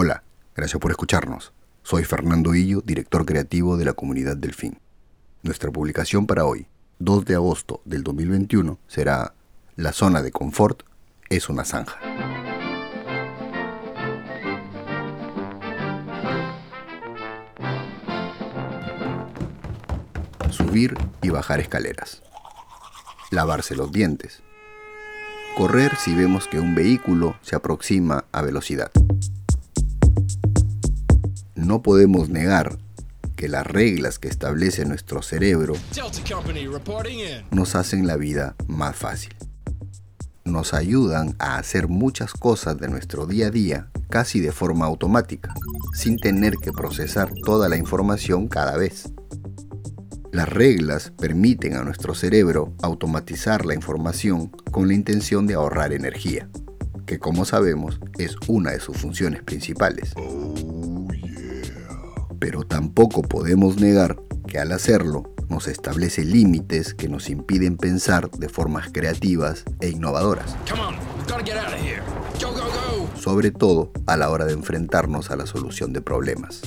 Hola, gracias por escucharnos. Soy Fernando Illo, director creativo de la comunidad Delfín. Nuestra publicación para hoy, 2 de agosto del 2021, será La zona de confort es una zanja. Subir y bajar escaleras. Lavarse los dientes. Correr si vemos que un vehículo se aproxima a velocidad. No podemos negar que las reglas que establece nuestro cerebro nos hacen la vida más fácil. Nos ayudan a hacer muchas cosas de nuestro día a día casi de forma automática, sin tener que procesar toda la información cada vez. Las reglas permiten a nuestro cerebro automatizar la información con la intención de ahorrar energía, que como sabemos es una de sus funciones principales. Pero tampoco podemos negar que al hacerlo nos establece límites que nos impiden pensar de formas creativas e innovadoras. Sobre todo a la hora de enfrentarnos a la solución de problemas.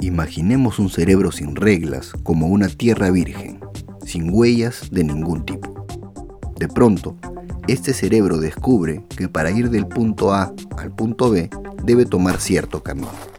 Imaginemos un cerebro sin reglas como una tierra virgen, sin huellas de ningún tipo. De pronto, este cerebro descubre que para ir del punto A al punto B debe tomar cierto camino.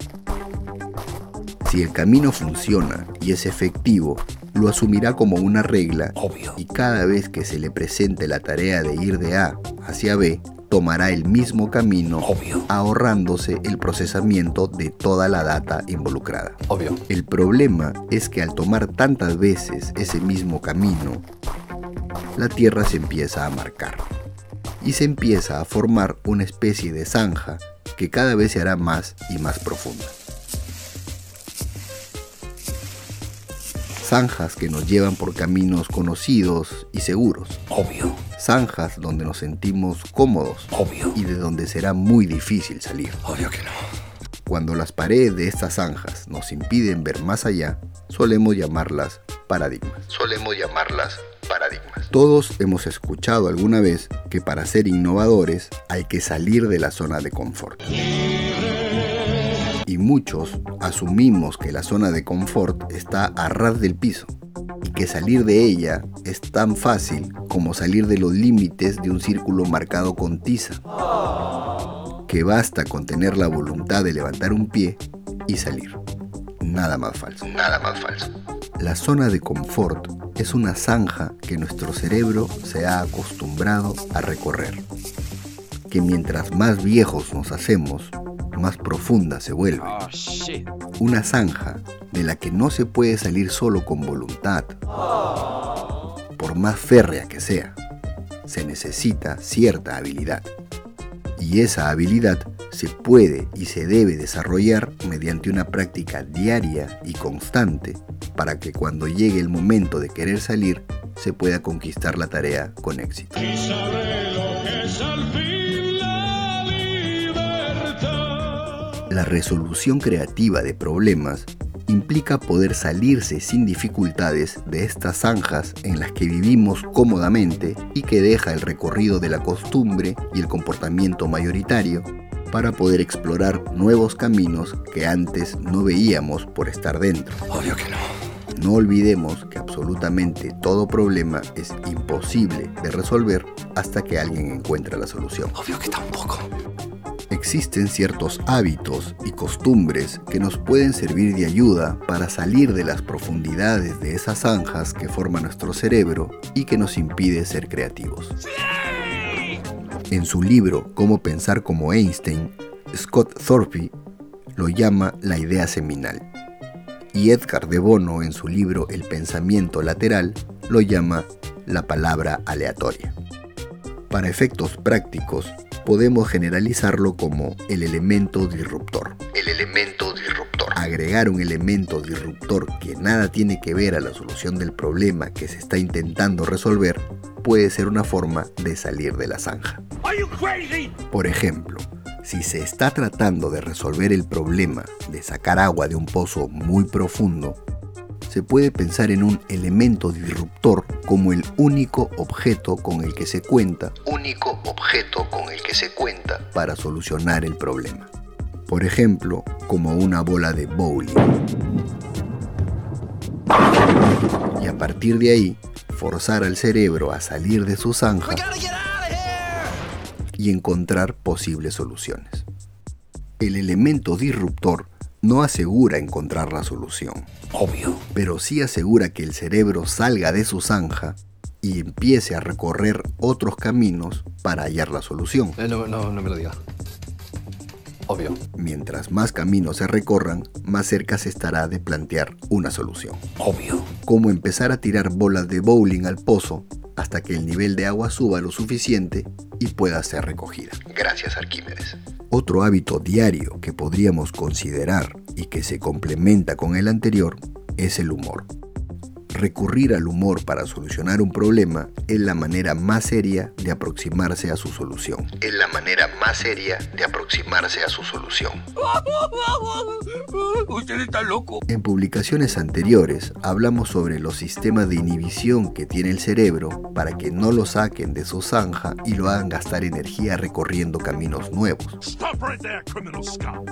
Si el camino funciona y es efectivo, lo asumirá como una regla y cada vez que se le presente la tarea de ir de A hacia B, tomará el mismo camino, ahorrándose el procesamiento de toda la data involucrada. Obvio. El problema es que al tomar tantas veces ese mismo camino, la Tierra se empieza a marcar y se empieza a formar una especie de zanja que cada vez se hará más y más profunda. Zanjas que nos llevan por caminos conocidos y seguros. Obvio. Zanjas donde nos sentimos cómodos. Obvio. Y de donde será muy difícil salir. Obvio que no. Cuando las paredes de estas zanjas nos impiden ver más allá, solemos llamarlas paradigmas. Solemos llamarlas paradigmas. Todos hemos escuchado alguna vez que para ser innovadores hay que salir de la zona de confort y muchos asumimos que la zona de confort está a ras del piso y que salir de ella es tan fácil como salir de los límites de un círculo marcado con tiza. Que basta con tener la voluntad de levantar un pie y salir. Nada más falso. Nada más falso. La zona de confort es una zanja que nuestro cerebro se ha acostumbrado a recorrer. Que mientras más viejos nos hacemos, más profunda se vuelve. Oh, Una zanja de la que no se puede salir solo con voluntad. Por más férrea que sea, se necesita cierta habilidad. Y esa habilidad se puede y se debe desarrollar mediante una práctica diaria y constante para que cuando llegue el momento de querer salir se pueda conquistar la tarea con éxito. La resolución creativa de problemas implica poder salirse sin dificultades de estas zanjas en las que vivimos cómodamente y que deja el recorrido de la costumbre y el comportamiento mayoritario para poder explorar nuevos caminos que antes no veíamos por estar dentro. Obvio que no. No olvidemos que absolutamente todo problema es imposible de resolver hasta que alguien encuentre la solución. Obvio que tampoco. Existen ciertos hábitos y costumbres que nos pueden servir de ayuda para salir de las profundidades de esas zanjas que forma nuestro cerebro y que nos impide ser creativos. En su libro Cómo pensar como Einstein, Scott Thorpe lo llama la idea seminal. Y Edgar de Bono en su libro El pensamiento lateral lo llama la palabra aleatoria. Para efectos prácticos, podemos generalizarlo como el elemento disruptor. El elemento disruptor. Agregar un elemento disruptor que nada tiene que ver a la solución del problema que se está intentando resolver puede ser una forma de salir de la zanja. Por ejemplo, si se está tratando de resolver el problema de sacar agua de un pozo muy profundo, se puede pensar en un elemento disruptor como el único objeto con el que se cuenta, único objeto con el que se cuenta para solucionar el problema. Por ejemplo, como una bola de bowling. Y a partir de ahí, forzar al cerebro a salir de su zanja y encontrar posibles soluciones. El elemento disruptor no asegura encontrar la solución. Obvio. Pero sí asegura que el cerebro salga de su zanja y empiece a recorrer otros caminos para hallar la solución. Eh, no, no, no me lo digas. Obvio. Mientras más caminos se recorran, más cerca se estará de plantear una solución. Obvio. Como empezar a tirar bolas de bowling al pozo hasta que el nivel de agua suba lo suficiente y pueda ser recogida. Gracias Arquímedes. Otro hábito diario que podríamos considerar y que se complementa con el anterior es el humor. Recurrir al humor para solucionar un problema es la manera más seria de aproximarse a su solución. Es la manera más seria de aproximarse a su solución. Usted está loco. En publicaciones anteriores hablamos sobre los sistemas de inhibición que tiene el cerebro para que no lo saquen de su zanja y lo hagan gastar energía recorriendo caminos nuevos.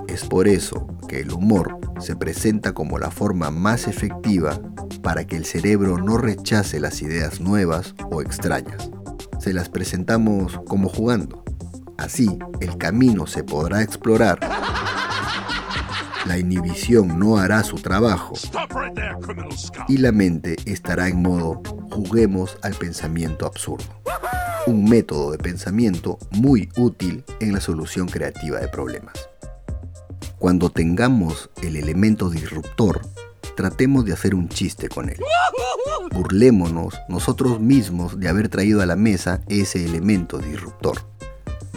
Es por eso que el humor se presenta como la forma más efectiva para que el cerebro no rechace las ideas nuevas o extrañas. Se las presentamos como jugando. Así, el camino se podrá explorar, la inhibición no hará su trabajo y la mente estará en modo juguemos al pensamiento absurdo. Un método de pensamiento muy útil en la solución creativa de problemas. Cuando tengamos el elemento disruptor, tratemos de hacer un chiste con él. Burlémonos nosotros mismos de haber traído a la mesa ese elemento disruptor.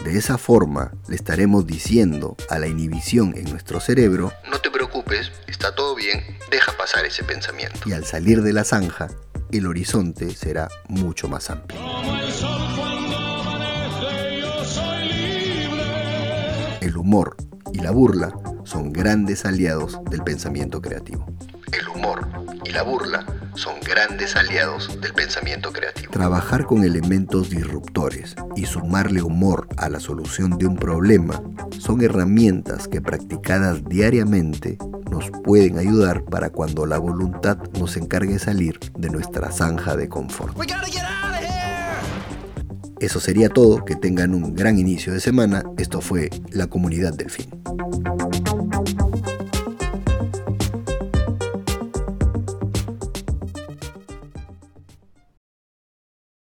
De esa forma le estaremos diciendo a la inhibición en nuestro cerebro, no te preocupes, está todo bien, deja pasar ese pensamiento. Y al salir de la zanja, el horizonte será mucho más amplio. El humor y la burla son grandes aliados del pensamiento creativo. El humor y la burla son grandes aliados del pensamiento creativo. Trabajar con elementos disruptores y sumarle humor a la solución de un problema son herramientas que practicadas diariamente nos pueden ayudar para cuando la voluntad nos encargue de salir de nuestra zanja de confort. Eso sería todo, que tengan un gran inicio de semana. Esto fue La Comunidad del Fin.